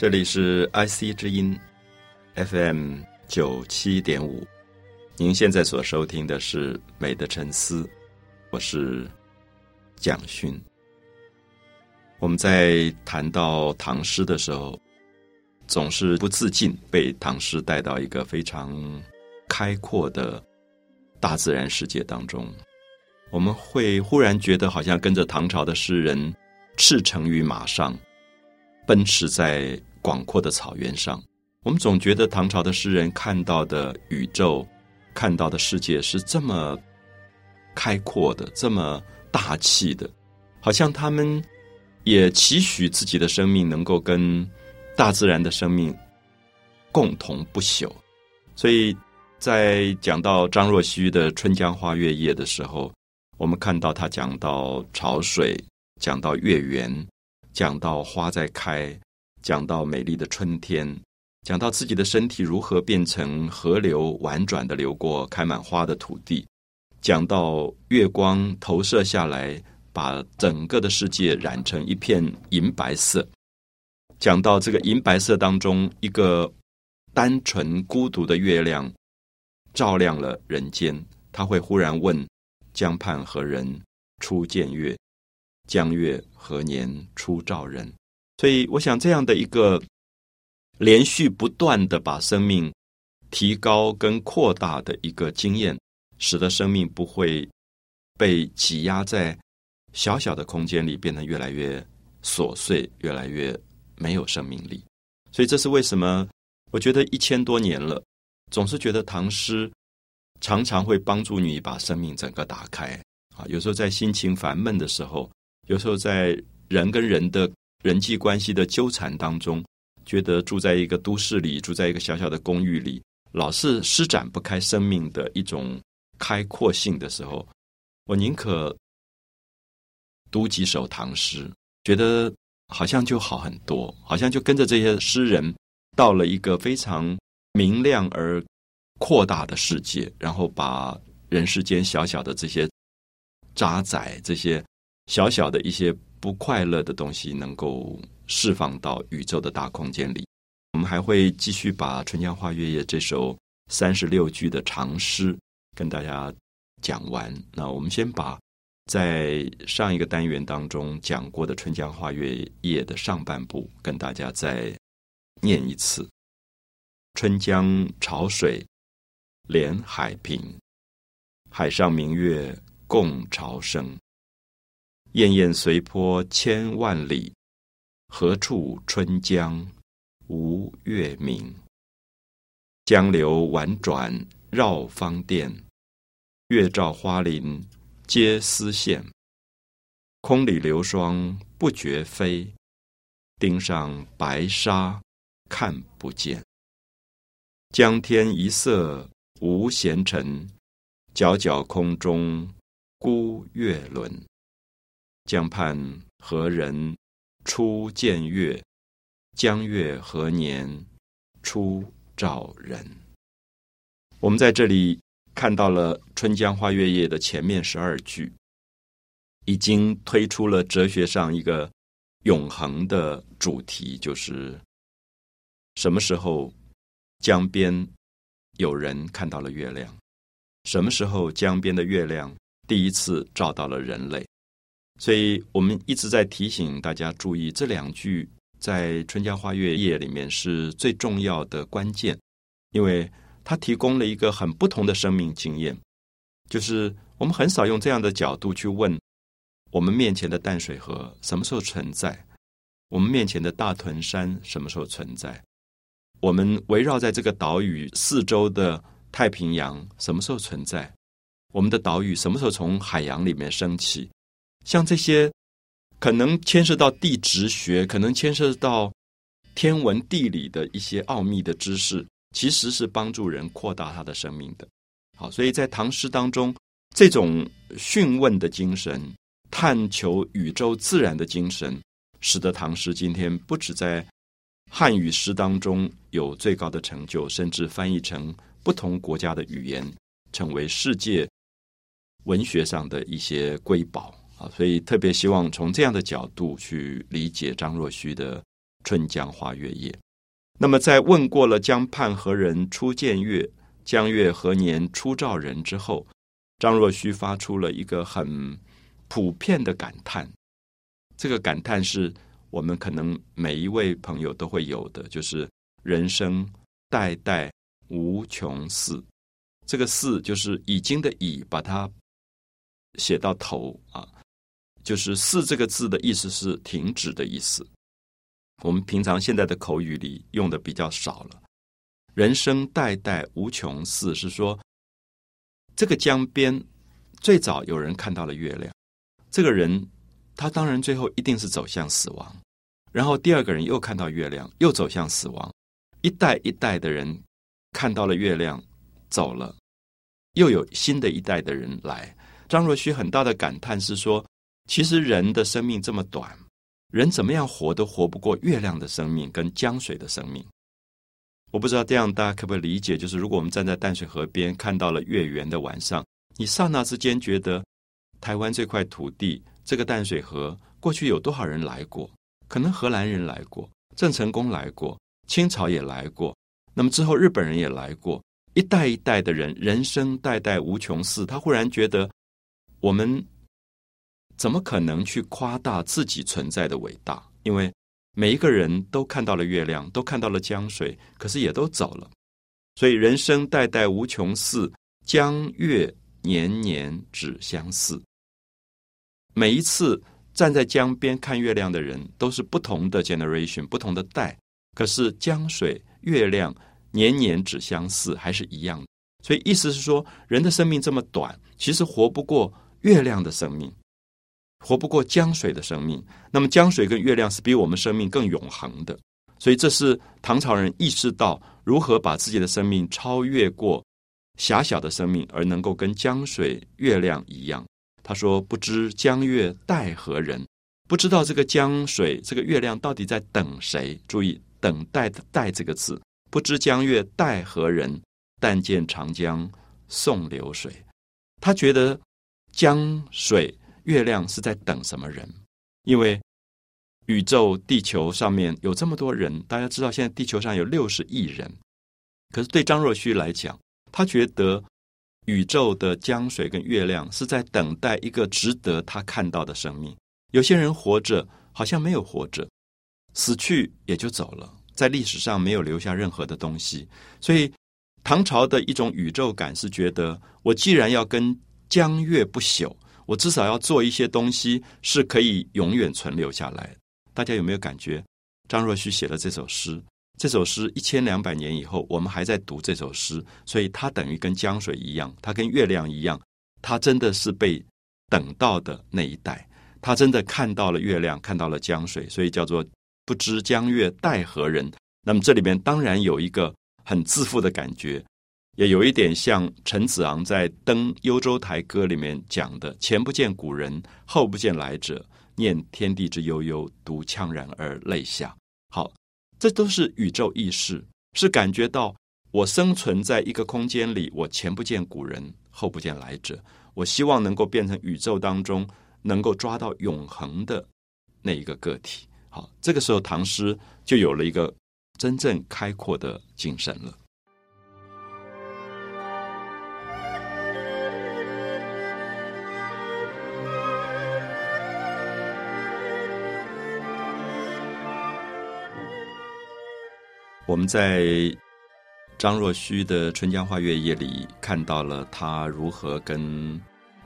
这里是 IC 之音 FM 九七点五，您现在所收听的是《美的沉思》，我是蒋勋。我们在谈到唐诗的时候，总是不自禁被唐诗带到一个非常开阔的大自然世界当中，我们会忽然觉得好像跟着唐朝的诗人驰骋于马上，奔驰在。广阔的草原上，我们总觉得唐朝的诗人看到的宇宙、看到的世界是这么开阔的、这么大气的，好像他们也期许自己的生命能够跟大自然的生命共同不朽。所以在讲到张若虚的《春江花月夜》的时候，我们看到他讲到潮水，讲到月圆，讲到花在开。讲到美丽的春天，讲到自己的身体如何变成河流，婉转的流过开满花的土地，讲到月光投射下来，把整个的世界染成一片银白色，讲到这个银白色当中，一个单纯孤独的月亮照亮了人间，他会忽然问：江畔何人初见月？江月何年初照人？所以，我想这样的一个连续不断的把生命提高跟扩大的一个经验，使得生命不会被挤压在小小的空间里，变得越来越琐碎，越来越没有生命力。所以，这是为什么？我觉得一千多年了，总是觉得唐诗常常会帮助你把生命整个打开啊。有时候在心情烦闷的时候，有时候在人跟人的。人际关系的纠缠当中，觉得住在一个都市里，住在一个小小的公寓里，老是施展不开生命的一种开阔性的时候，我宁可读几首唐诗，觉得好像就好很多，好像就跟着这些诗人到了一个非常明亮而扩大的世界，然后把人世间小小的这些渣滓，这些小小的一些。不快乐的东西能够释放到宇宙的大空间里。我们还会继续把《春江花月夜》这首三十六句的长诗跟大家讲完。那我们先把在上一个单元当中讲过的《春江花月夜》的上半部跟大家再念一次：春江潮水连海平，海上明月共潮生。滟滟随波千万里，何处春江无月明？江流宛转绕芳甸，月照花林皆似霰。空里流霜不觉飞，汀上白沙看不见。江天一色无闲尘，皎皎空中孤月轮。江畔何人初见月？江月何年初照人？我们在这里看到了《春江花月夜》的前面十二句，已经推出了哲学上一个永恒的主题，就是什么时候江边有人看到了月亮？什么时候江边的月亮第一次照到了人类？所以我们一直在提醒大家注意这两句，在《春江花月夜》里面是最重要的关键，因为它提供了一个很不同的生命经验。就是我们很少用这样的角度去问我们面前的淡水河什么时候存在，我们面前的大屯山什么时候存在，我们围绕在这个岛屿四周的太平洋什么时候存在，我们的岛屿什么时候从海洋里面升起。像这些可能牵涉到地质学，可能牵涉到天文地理的一些奥秘的知识，其实是帮助人扩大他的生命的。好，所以在唐诗当中，这种询问的精神、探求宇宙自然的精神，使得唐诗今天不止在汉语诗当中有最高的成就，甚至翻译成不同国家的语言，成为世界文学上的一些瑰宝。啊，所以特别希望从这样的角度去理解张若虚的春江花月夜。那么在问过了江畔何人初见月，江月何年初照人之后，张若虚发出了一个很普遍的感叹。这个感叹是我们可能每一位朋友都会有的，就是人生代代无穷似。这个“似”就是已经的“已”，把它写到头啊，就是“似”这个字的意思是停止的意思。我们平常现在的口语里用的比较少了。人生代代无穷似，是说这个江边最早有人看到了月亮，这个人他当然最后一定是走向死亡，然后第二个人又看到月亮，又走向死亡，一代一代的人看到了月亮，走了。又有新的一代的人来，张若虚很大的感叹是说：其实人的生命这么短，人怎么样活都活不过月亮的生命跟江水的生命。我不知道这样大家可不可以理解？就是如果我们站在淡水河边看到了月圆的晚上，你刹那之间觉得台湾这块土地，这个淡水河过去有多少人来过？可能荷兰人来过，郑成功来过，清朝也来过，那么之后日本人也来过。一代一代的人，人生代代无穷似。他忽然觉得，我们怎么可能去夸大自己存在的伟大？因为每一个人都看到了月亮，都看到了江水，可是也都走了。所以，人生代代无穷似，江月年年只相似。每一次站在江边看月亮的人，都是不同的 generation，不同的代。可是江水、月亮。年年只相似，还是一样的。所以意思是说，人的生命这么短，其实活不过月亮的生命，活不过江水的生命。那么江水跟月亮是比我们生命更永恒的。所以这是唐朝人意识到如何把自己的生命超越过狭小的生命，而能够跟江水、月亮一样。他说：“不知江月待何人？不知道这个江水、这个月亮到底在等谁？注意‘等待’的‘待’这个字。”不知江月待何人？但见长江送流水。他觉得江水、月亮是在等什么人？因为宇宙、地球上面有这么多人，大家知道现在地球上有六十亿人。可是对张若虚来讲，他觉得宇宙的江水跟月亮是在等待一个值得他看到的生命。有些人活着好像没有活着，死去也就走了。在历史上没有留下任何的东西，所以唐朝的一种宇宙感是觉得，我既然要跟江月不朽，我至少要做一些东西是可以永远存留下来。大家有没有感觉？张若虚写了这首诗，这首诗一千两百年以后，我们还在读这首诗，所以它等于跟江水一样，它跟月亮一样，它真的是被等到的那一代，他真的看到了月亮，看到了江水，所以叫做。不知江月待何人？那么这里面当然有一个很自负的感觉，也有一点像陈子昂在《登幽州台歌》里面讲的：“前不见古人，后不见来者，念天地之悠悠，独怆然而泪下。”好，这都是宇宙意识，是感觉到我生存在一个空间里，我前不见古人，后不见来者，我希望能够变成宇宙当中能够抓到永恒的那一个个体。好，这个时候唐诗就有了一个真正开阔的精神了。我们在张若虚的《春江花月夜》里看到了他如何跟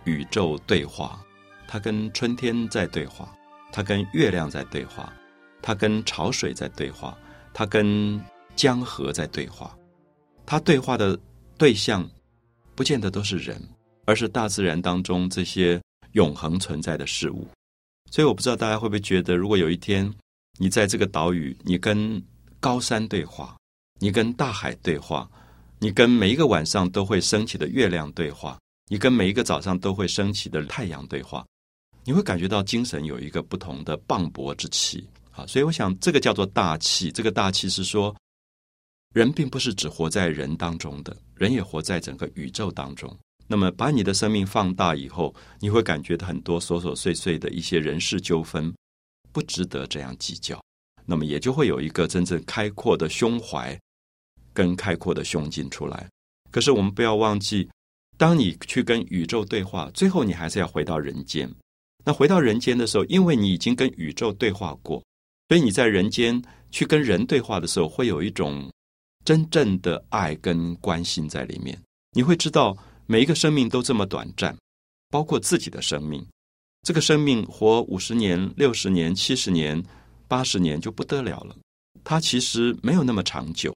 宇宙对话，他跟春天在对话。他跟月亮在对话，他跟潮水在对话，他跟江河在对话。他对话的对象，不见得都是人，而是大自然当中这些永恒存在的事物。所以，我不知道大家会不会觉得，如果有一天你在这个岛屿，你跟高山对话，你跟大海对话，你跟每一个晚上都会升起的月亮对话，你跟每一个早上都会升起的太阳对话。你会感觉到精神有一个不同的磅礴之气啊，所以我想这个叫做大气。这个大气是说，人并不是只活在人当中的，人也活在整个宇宙当中。那么把你的生命放大以后，你会感觉到很多琐琐碎碎的一些人事纠纷不值得这样计较。那么也就会有一个真正开阔的胸怀跟开阔的胸襟出来。可是我们不要忘记，当你去跟宇宙对话，最后你还是要回到人间。那回到人间的时候，因为你已经跟宇宙对话过，所以你在人间去跟人对话的时候，会有一种真正的爱跟关心在里面。你会知道，每一个生命都这么短暂，包括自己的生命。这个生命活五十年、六十年、七十年、八十年就不得了了。它其实没有那么长久。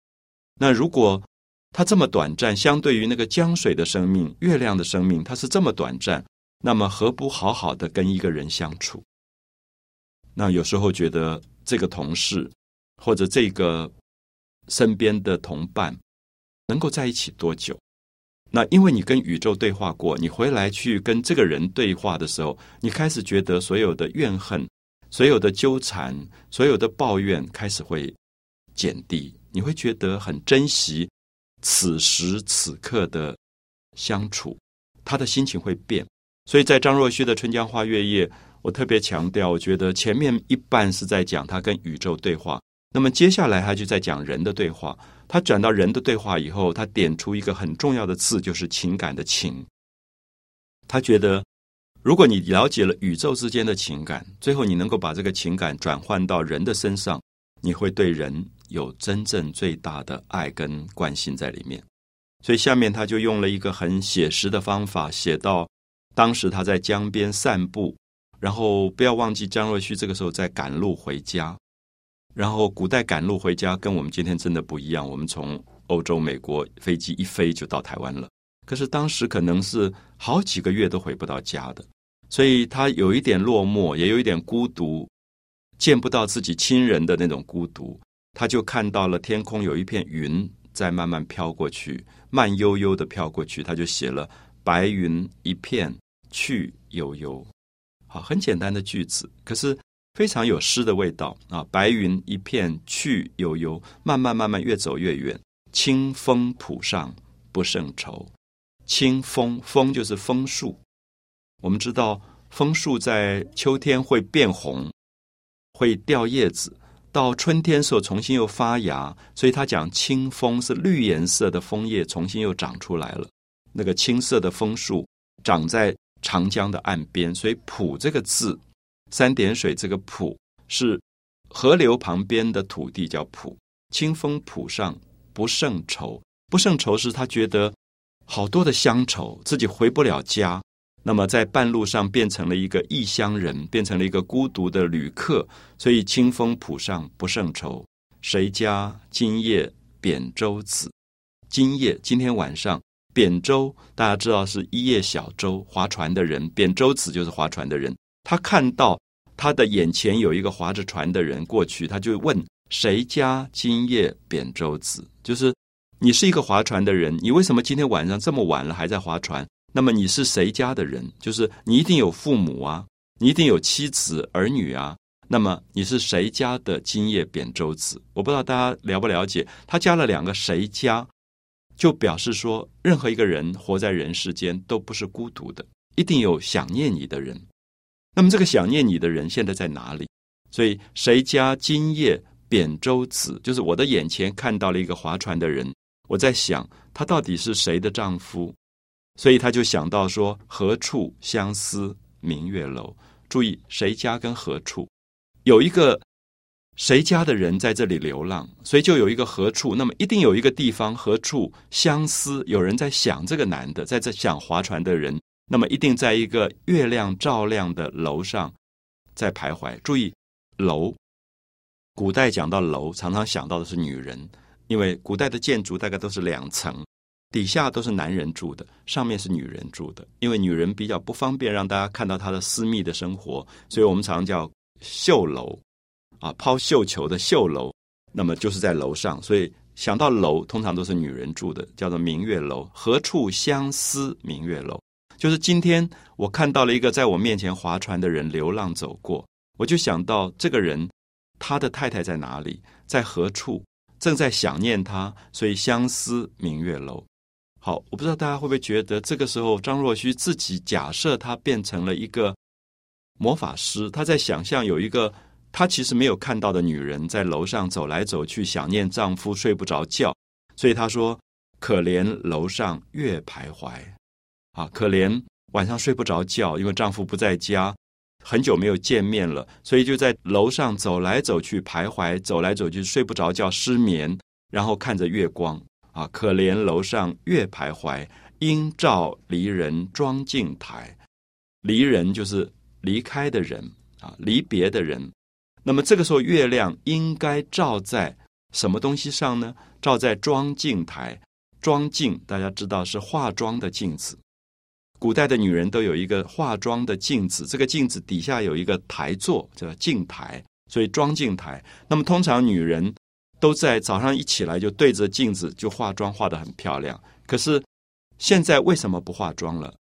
那如果它这么短暂，相对于那个江水的生命、月亮的生命，它是这么短暂，那么何不好好的跟一个人相处？那有时候觉得这个同事或者这个身边的同伴能够在一起多久？那因为你跟宇宙对话过，你回来去跟这个人对话的时候，你开始觉得所有的怨恨、所有的纠缠、所有的抱怨开始会减低，你会觉得很珍惜此时此刻的相处，他的心情会变。所以在张若虚的《春江花月夜》，我特别强调，我觉得前面一半是在讲他跟宇宙对话，那么接下来他就在讲人的对话。他转到人的对话以后，他点出一个很重要的字，就是情感的情。他觉得，如果你了解了宇宙之间的情感，最后你能够把这个情感转换到人的身上，你会对人有真正最大的爱跟关心在里面。所以下面他就用了一个很写实的方法，写到当时他在江边散步，然后不要忘记张若虚这个时候在赶路回家。然后，古代赶路回家跟我们今天真的不一样。我们从欧洲、美国飞机一飞就到台湾了，可是当时可能是好几个月都回不到家的，所以他有一点落寞，也有一点孤独，见不到自己亲人的那种孤独。他就看到了天空有一片云在慢慢飘过去，慢悠悠的飘过去。他就写了“白云一片去悠悠”，好，很简单的句子，可是。非常有诗的味道啊！白云一片去悠悠，慢慢慢慢越走越远。清风浦上不胜愁。清风，风就是枫树。我们知道枫树在秋天会变红，会掉叶子，到春天时候重新又发芽。所以他讲清风是绿颜色的枫叶重新又长出来了。那个青色的枫树长在长江的岸边，所以“浦”这个字。三点水这个浦是河流旁边的土地，叫浦。清风浦上不胜愁，不胜愁是他觉得好多的乡愁，自己回不了家。那么在半路上变成了一个异乡人，变成了一个孤独的旅客。所以清风浦上不胜愁，谁家今夜扁舟子？今夜今天晚上扁舟，大家知道是一叶小舟，划船的人，扁舟子就是划船的人。他看到他的眼前有一个划着船的人过去，他就问：“谁家今夜扁舟子？”就是你是一个划船的人，你为什么今天晚上这么晚了还在划船？那么你是谁家的人？就是你一定有父母啊，你一定有妻子儿女啊。那么你是谁家的今夜扁舟子？我不知道大家了不了解，他加了两个“谁家”，就表示说，任何一个人活在人世间都不是孤独的，一定有想念你的人。那么这个想念你的人现在在哪里？所以谁家今夜扁舟子？就是我的眼前看到了一个划船的人，我在想他到底是谁的丈夫？所以他就想到说何处相思明月楼？注意谁家跟何处有一个谁家的人在这里流浪，所以就有一个何处。那么一定有一个地方何处相思？有人在想这个男的，在这想划船的人。那么一定在一个月亮照亮的楼上在徘徊。注意，楼，古代讲到楼，常常想到的是女人，因为古代的建筑大概都是两层，底下都是男人住的，上面是女人住的。因为女人比较不方便让大家看到她的私密的生活，所以我们常叫绣楼，啊，抛绣球的绣楼。那么就是在楼上，所以想到楼，通常都是女人住的，叫做明月楼。何处相思明月楼？就是今天，我看到了一个在我面前划船的人流浪走过，我就想到这个人，他的太太在哪里，在何处，正在想念他，所以相思明月楼。好，我不知道大家会不会觉得，这个时候张若虚自己假设他变成了一个魔法师，他在想象有一个她其实没有看到的女人在楼上走来走去，想念丈夫睡不着觉，所以她说：“可怜楼上月徘徊，啊，可怜晚上睡不着觉，因为丈夫不在家，很久没有见面了，所以就在楼上走来走去徘徊，走来走去睡不着觉，失眠，然后看着月光，啊，可怜楼上月徘徊，应照离人妆镜台，离人就是离开的人。”啊，离别的人，那么这个时候月亮应该照在什么东西上呢？照在妆镜台，妆镜大家知道是化妆的镜子。古代的女人都有一个化妆的镜子，这个镜子底下有一个台座，叫镜台，所以妆镜台。那么通常女人都在早上一起来就对着镜子就化妆，化得很漂亮。可是现在为什么不化妆了？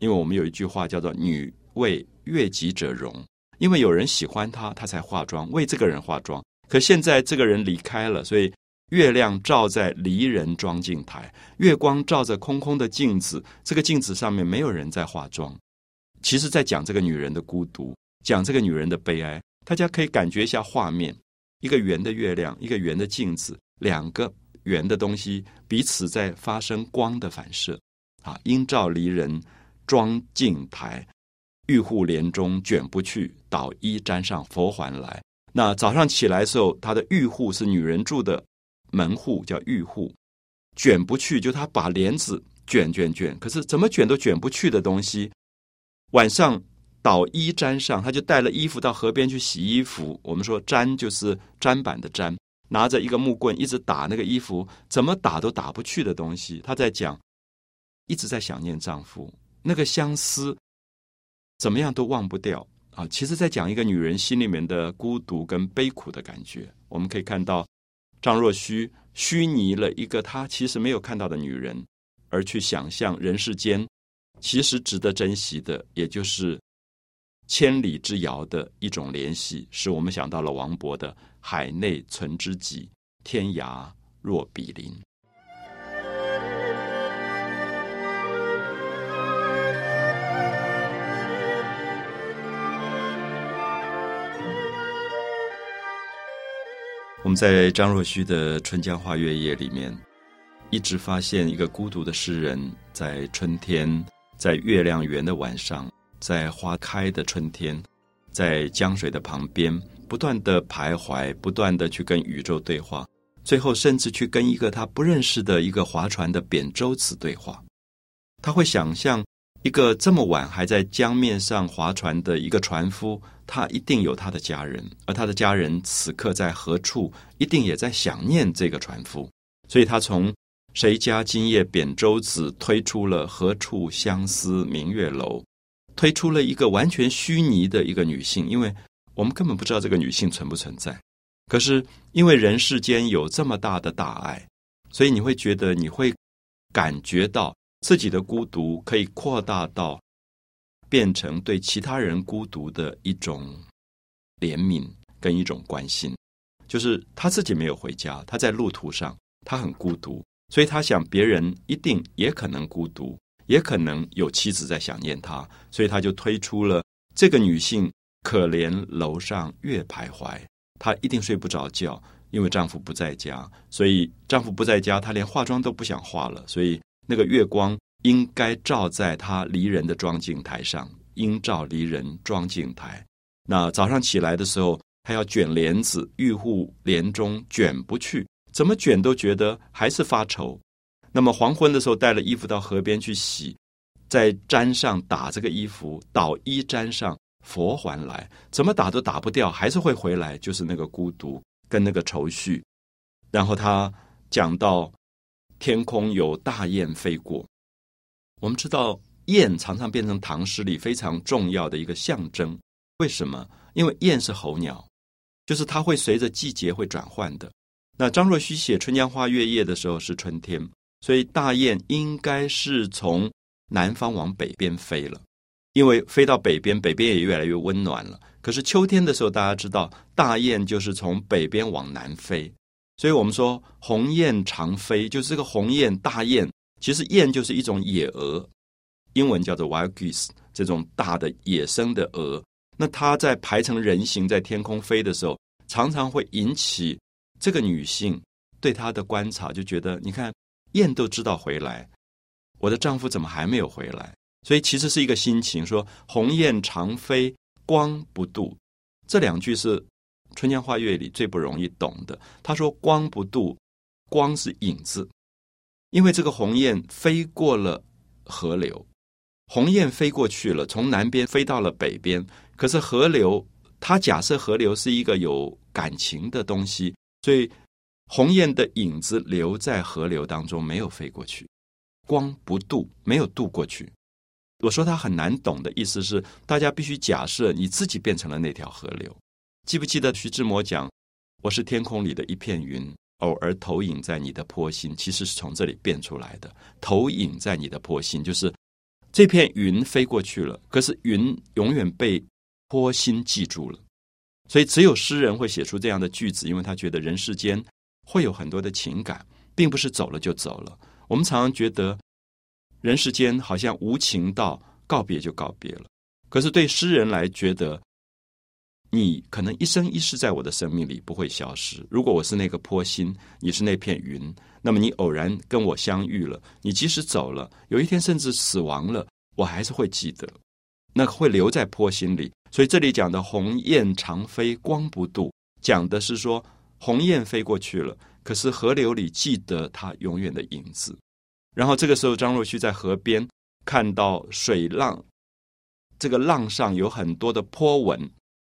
因为我们有一句话叫做“女为悦己者容”。因为有人喜欢她，她才化妆，为这个人化妆。可现在这个人离开了，所以月亮照在离人妆镜台，月光照着空空的镜子，这个镜子上面没有人在化妆。其实，在讲这个女人的孤独，讲这个女人的悲哀。大家可以感觉一下画面：一个圆的月亮，一个圆的镜子，两个圆的东西彼此在发生光的反射。啊，应照离人妆镜台。玉户帘中卷不去，捣衣沾上佛还来。那早上起来的时候，他的玉户是女人住的门户，叫玉户，卷不去，就他把帘子卷卷卷，可是怎么卷都卷不去的东西。晚上捣衣沾上，他就带了衣服到河边去洗衣服。我们说砧就是砧板的砧，拿着一个木棍一直打那个衣服，怎么打都打不去的东西。他在讲，一直在想念丈夫，那个相思。怎么样都忘不掉啊！其实，在讲一个女人心里面的孤独跟悲苦的感觉。我们可以看到，张若虚虚拟了一个他其实没有看到的女人，而去想象人世间其实值得珍惜的，也就是千里之遥的一种联系，使我们想到了王勃的“海内存知己，天涯若比邻”。我们在张若虚的《春江花月夜》里面，一直发现一个孤独的诗人，在春天，在月亮圆的晚上，在花开的春天，在江水的旁边，不断的徘徊，不断的去跟宇宙对话，最后甚至去跟一个他不认识的一个划船的扁舟子对话。他会想象一个这么晚还在江面上划船的一个船夫。他一定有他的家人，而他的家人此刻在何处，一定也在想念这个船夫。所以他从“谁家今夜扁舟子”推出了“何处相思明月楼”，推出了一个完全虚拟的一个女性，因为我们根本不知道这个女性存不存在。可是因为人世间有这么大的大爱，所以你会觉得，你会感觉到自己的孤独可以扩大到。变成对其他人孤独的一种怜悯跟一种关心，就是他自己没有回家，他在路途上，他很孤独，所以他想别人一定也可能孤独，也可能有妻子在想念他，所以他就推出了这个女性可怜楼上月徘徊，她一定睡不着觉，因为丈夫不在家，所以丈夫不在家，她连化妆都不想化了，所以那个月光。应该照在他离人的妆镜台上，应照离人妆镜台。那早上起来的时候，她要卷帘子，玉户帘中卷不去，怎么卷都觉得还是发愁。那么黄昏的时候，带了衣服到河边去洗，在毡上打这个衣服，捣衣毡上佛还来，怎么打都打不掉，还是会回来，就是那个孤独跟那个愁绪。然后他讲到天空有大雁飞过。我们知道雁常常变成唐诗里非常重要的一个象征，为什么？因为雁是候鸟，就是它会随着季节会转换的。那张若虚写《春江花月夜》的时候是春天，所以大雁应该是从南方往北边飞了，因为飞到北边，北边也越来越温暖了。可是秋天的时候，大家知道大雁就是从北边往南飞，所以我们说鸿雁长飞，就是这个鸿雁大雁。其实雁就是一种野鹅，英文叫做 wild geese，这种大的野生的鹅。那它在排成人形在天空飞的时候，常常会引起这个女性对她的观察，就觉得你看雁都知道回来，我的丈夫怎么还没有回来？所以其实是一个心情，说鸿雁长飞光不度，这两句是《春江花月》里最不容易懂的。他说光不度，光是影子，因为这个鸿雁飞过了河流，鸿雁飞过去了，从南边飞到了北边。可是河流，它假设河流是一个有感情的东西，所以鸿雁的影子留在河流当中，没有飞过去，光不渡，没有渡过去。我说他很难懂的意思是，大家必须假设你自己变成了那条河流。记不记得徐志摩讲：“我是天空里的一片云，偶尔投影在你的坡心。”其实是从这里变出来的。投影在你的坡心，就是这片云飞过去了，可是云永远被坡心记住了。所以只有诗人会写出这样的句子，因为他觉得人世间会有很多的情感，并不是走了就走了。我们常常觉得。人世间好像无情到告别就告别了，可是对诗人来觉得，你可能一生一世在我的生命里不会消失。如果我是那个坡心，你是那片云，那么你偶然跟我相遇了，你即使走了，有一天甚至死亡了，我还是会记得，那会留在坡心里。所以这里讲的鸿雁长飞光不度，讲的是说鸿雁飞过去了，可是河流里记得它永远的影子。然后这个时候，张若虚在河边看到水浪，这个浪上有很多的波纹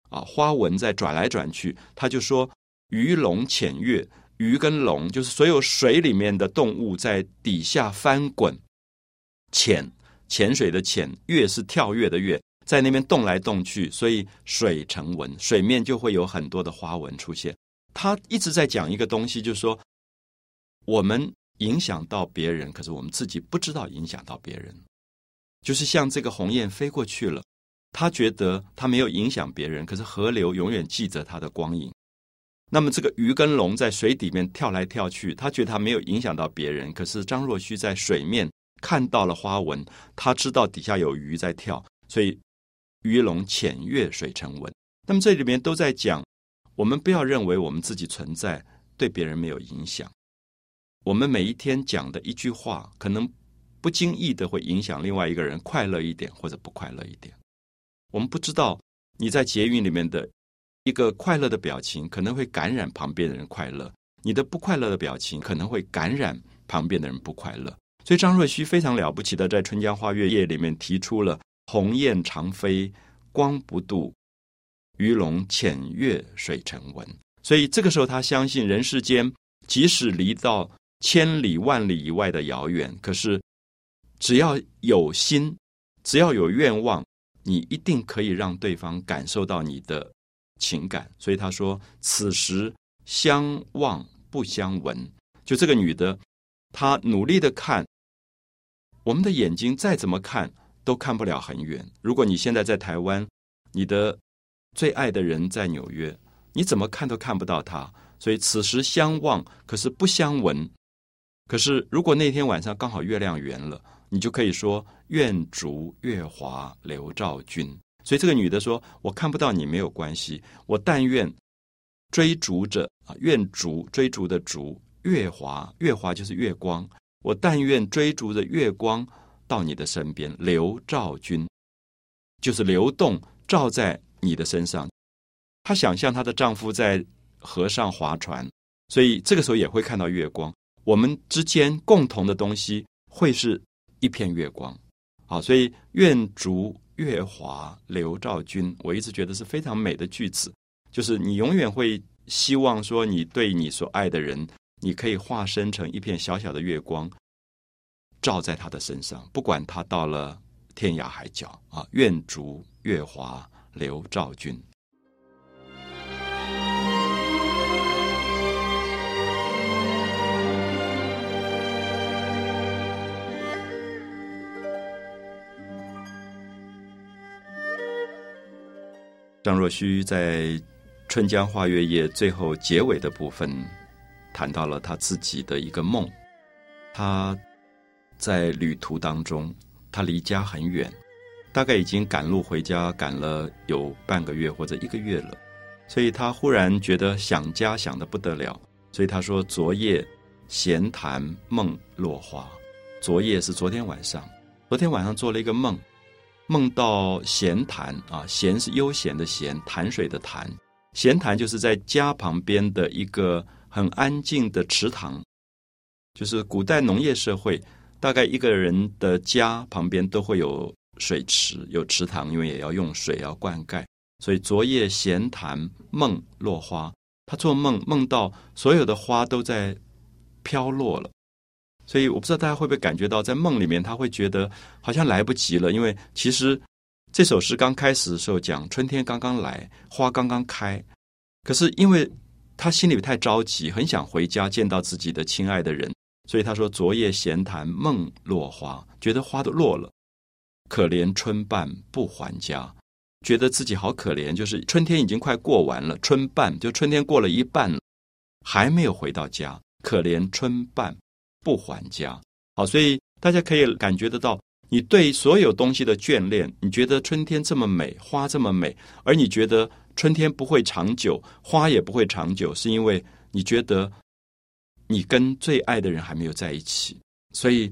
啊，花纹在转来转去。他就说：“鱼龙潜跃，鱼跟龙就是所有水里面的动物在底下翻滚，潜潜水的潜，跃是跳跃的跃，在那边动来动去，所以水成纹，水面就会有很多的花纹出现。”他一直在讲一个东西，就是说我们。影响到别人，可是我们自己不知道影响到别人。就是像这个鸿雁飞过去了，他觉得他没有影响别人，可是河流永远记着他的光影。那么这个鱼跟龙在水底面跳来跳去，他觉得他没有影响到别人，可是张若虚在水面看到了花纹，他知道底下有鱼在跳，所以鱼龙潜跃水成文。那么这里面都在讲，我们不要认为我们自己存在对别人没有影响。我们每一天讲的一句话，可能不经意的会影响另外一个人快乐一点或者不快乐一点。我们不知道你在捷运里面的一个快乐的表情，可能会感染旁边的人快乐；你的不快乐的表情，可能会感染旁边的人不快乐。所以张若虚非常了不起的，在《春江花月夜》里面提出了“鸿雁长飞光不度，鱼龙潜跃水成文”。所以这个时候，他相信人世间即使离到千里万里以外的遥远，可是只要有心，只要有愿望，你一定可以让对方感受到你的情感。所以他说：“此时相望不相闻。”就这个女的，她努力的看，我们的眼睛再怎么看都看不了很远。如果你现在在台湾，你的最爱的人在纽约，你怎么看都看不到他。所以此时相望，可是不相闻。可是，如果那天晚上刚好月亮圆了，你就可以说“愿逐月华流照君”。所以这个女的说：“我看不到你没有关系，我但愿追逐着啊，愿逐追逐的逐月华，月华就是月光。我但愿追逐着月光到你的身边，流照君，就是流动照在你的身上。”她想象她的丈夫在河上划船，所以这个时候也会看到月光。我们之间共同的东西会是一片月光，好，所以愿逐月华流照君，我一直觉得是非常美的句子，就是你永远会希望说，你对你所爱的人，你可以化身成一片小小的月光，照在他的身上，不管他到了天涯海角啊，愿逐月华刘照君。张若虚在《春江花月夜》最后结尾的部分，谈到了他自己的一个梦。他在旅途当中，他离家很远，大概已经赶路回家，赶了有半个月或者一个月了，所以他忽然觉得想家想的不得了，所以他说：“昨夜闲谈梦落花。”昨夜是昨天晚上，昨天晚上做了一个梦，梦到闲谈啊，闲是悠闲的闲，潭水的潭，闲谈就是在家旁边的一个很安静的池塘，就是古代农业社会，大概一个人的家旁边都会有水池，有池塘，因为也要用水要灌溉，所以昨夜闲谈梦落花，他做梦梦到所有的花都在飘落了。所以我不知道大家会不会感觉到，在梦里面他会觉得好像来不及了，因为其实这首诗刚开始的时候讲春天刚刚来，花刚刚开，可是因为他心里太着急，很想回家见到自己的亲爱的人，所以他说：“昨夜闲谈梦落花，觉得花都落了，可怜春半不还家，觉得自己好可怜，就是春天已经快过完了，春半就春天过了一半了，还没有回到家，可怜春半。”不还家，好，所以大家可以感觉得到，你对所有东西的眷恋。你觉得春天这么美，花这么美，而你觉得春天不会长久，花也不会长久，是因为你觉得你跟最爱的人还没有在一起，所以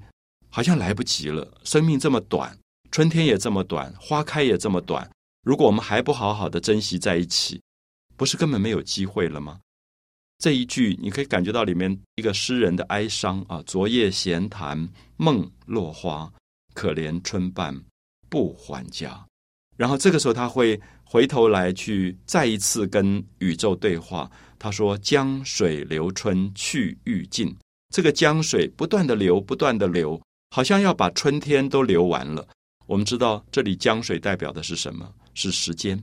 好像来不及了。生命这么短，春天也这么短，花开也这么短。如果我们还不好好的珍惜在一起，不是根本没有机会了吗？这一句你可以感觉到里面一个诗人的哀伤啊！昨夜闲谈梦落花，可怜春半不还家。然后这个时候他会回头来去再一次跟宇宙对话。他说：“江水流春去欲尽。”这个江水不断的流，不断的流，好像要把春天都流完了。我们知道这里江水代表的是什么？是时间。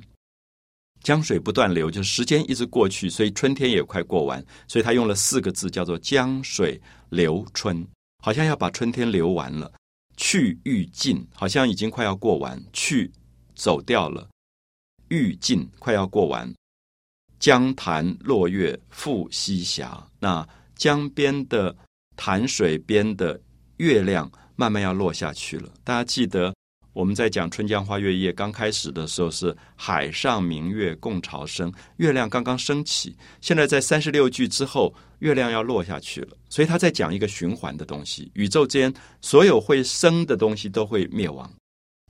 江水不断流，就是时间一直过去，所以春天也快过完，所以他用了四个字，叫做“江水流春”，好像要把春天流完了。去欲尽，好像已经快要过完，去走掉了。欲尽，快要过完。江潭落月复西斜，那江边的潭水边的月亮慢慢要落下去了。大家记得。我们在讲《春江花月夜》刚开始的时候是“海上明月共潮生”，月亮刚刚升起。现在在三十六句之后，月亮要落下去了，所以他在讲一个循环的东西：宇宙间所有会生的东西都会灭亡，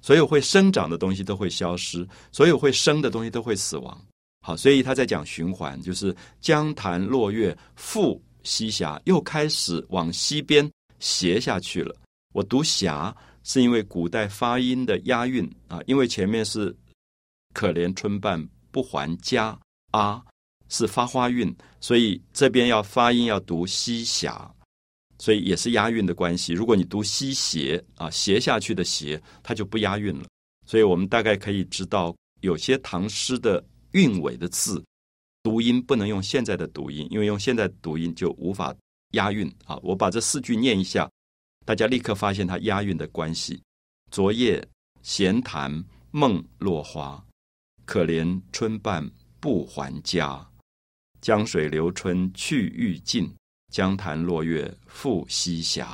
所有会生长的东西都会消失，所有会生的东西都会死亡。好，所以他在讲循环，就是江潭落月复西斜，又开始往西边斜下去了。我读霞。是因为古代发音的押韵啊，因为前面是可怜春半不还家啊，是发花韵，所以这边要发音要读西霞，所以也是押韵的关系。如果你读西斜啊，斜下去的斜，它就不押韵了。所以我们大概可以知道，有些唐诗的韵尾的字读音不能用现在的读音，因为用现在读音就无法押韵啊。我把这四句念一下。大家立刻发现它押韵的关系。昨夜闲谈梦落花，可怜春半不还家。江水流春去欲尽，江潭落月复西斜。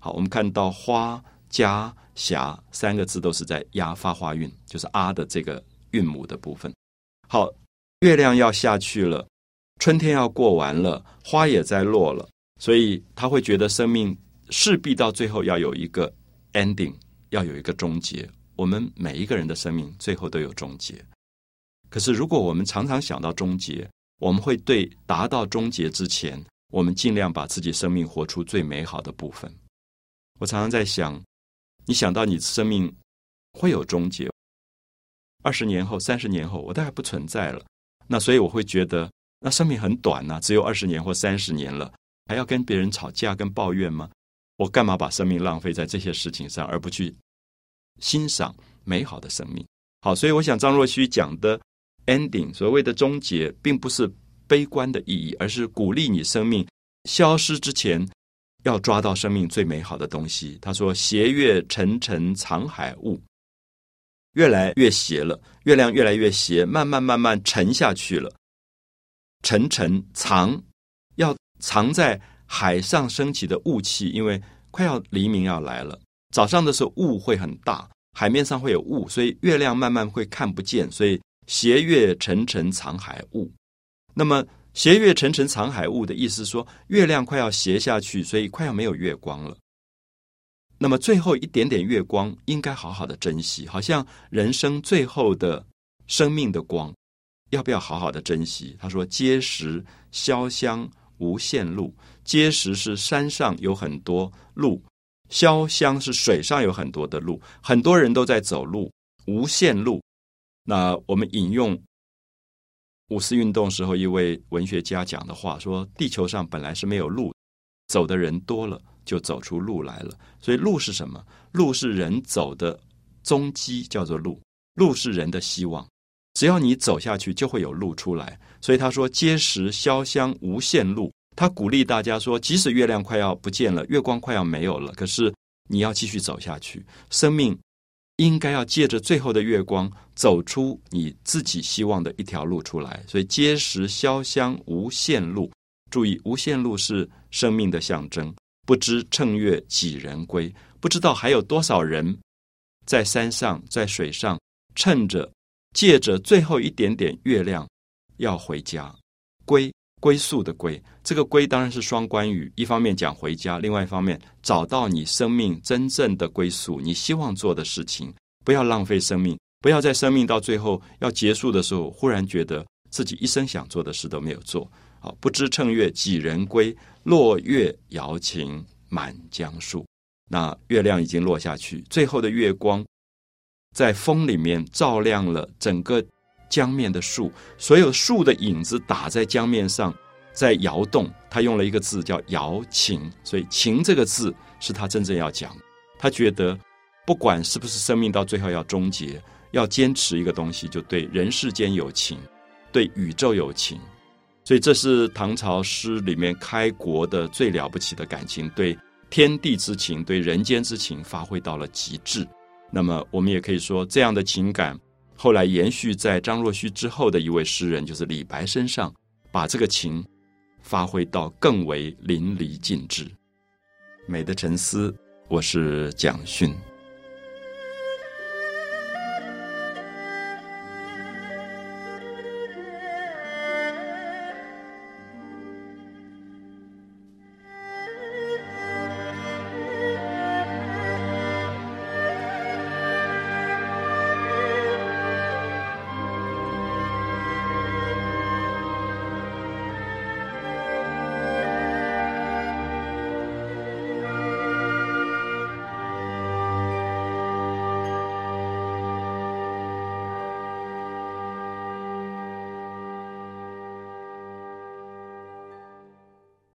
好，我们看到花、家、霞三个字都是在押发花韵，就是啊的这个韵母的部分。好，月亮要下去了，春天要过完了，花也在落了，所以他会觉得生命。势必到最后要有一个 ending，要有一个终结。我们每一个人的生命最后都有终结。可是，如果我们常常想到终结，我们会对达到终结之前，我们尽量把自己生命活出最美好的部分。我常常在想，你想到你生命会有终结，二十年后、三十年后，我大概不存在了。那所以我会觉得，那生命很短呐，只有二十年或三十年了，还要跟别人吵架、跟抱怨吗？我干嘛把生命浪费在这些事情上，而不去欣赏美好的生命？好，所以我想张若虚讲的 ending，所谓的终结，并不是悲观的意义，而是鼓励你生命消失之前，要抓到生命最美好的东西。他说：“斜月沉沉藏海雾，越来越斜了，月亮越来越斜，慢慢慢慢沉下去了。沉沉藏，要藏在。”海上升起的雾气，因为快要黎明要来了。早上的时候雾会很大，海面上会有雾，所以月亮慢慢会看不见，所以斜月沉沉藏海雾。那么斜月沉沉藏海雾的意思说，月亮快要斜下去，所以快要没有月光了。那么最后一点点月光，应该好好的珍惜，好像人生最后的生命的光，要不要好好的珍惜？他说：“碣石潇湘无限路，碣石是山上有很多路，潇湘是水上有很多的路，很多人都在走路，无限路。”那我们引用五四运动时候一位文学家讲的话说：“地球上本来是没有路，走的人多了。”就走出路来了，所以路是什么？路是人走的踪迹，叫做路。路是人的希望，只要你走下去，就会有路出来。所以他说：“碣石潇湘无限路。”他鼓励大家说：“即使月亮快要不见了，月光快要没有了，可是你要继续走下去。生命应该要借着最后的月光，走出你自己希望的一条路出来。所以碣石潇湘无限路，注意，无限路是生命的象征。”不知乘月几人归？不知道还有多少人在山上、在水上，趁着借着最后一点点月亮要回家。归归宿的归，这个归当然是双关语，一方面讲回家，另外一方面找到你生命真正的归宿，你希望做的事情，不要浪费生命，不要在生命到最后要结束的时候，忽然觉得自己一生想做的事都没有做。好，不知乘月几人归？落月摇情满江树。那月亮已经落下去，最后的月光在风里面照亮了整个江面的树，所有树的影子打在江面上，在摇动。他用了一个字叫摇情，所以情这个字是他真正要讲。他觉得，不管是不是生命到最后要终结，要坚持一个东西，就对人世间有情，对宇宙有情。所以，这是唐朝诗里面开国的最了不起的感情，对天地之情，对人间之情，发挥到了极致。那么，我们也可以说，这样的情感后来延续在张若虚之后的一位诗人，就是李白身上，把这个情发挥到更为淋漓尽致。美的沉思，我是蒋勋。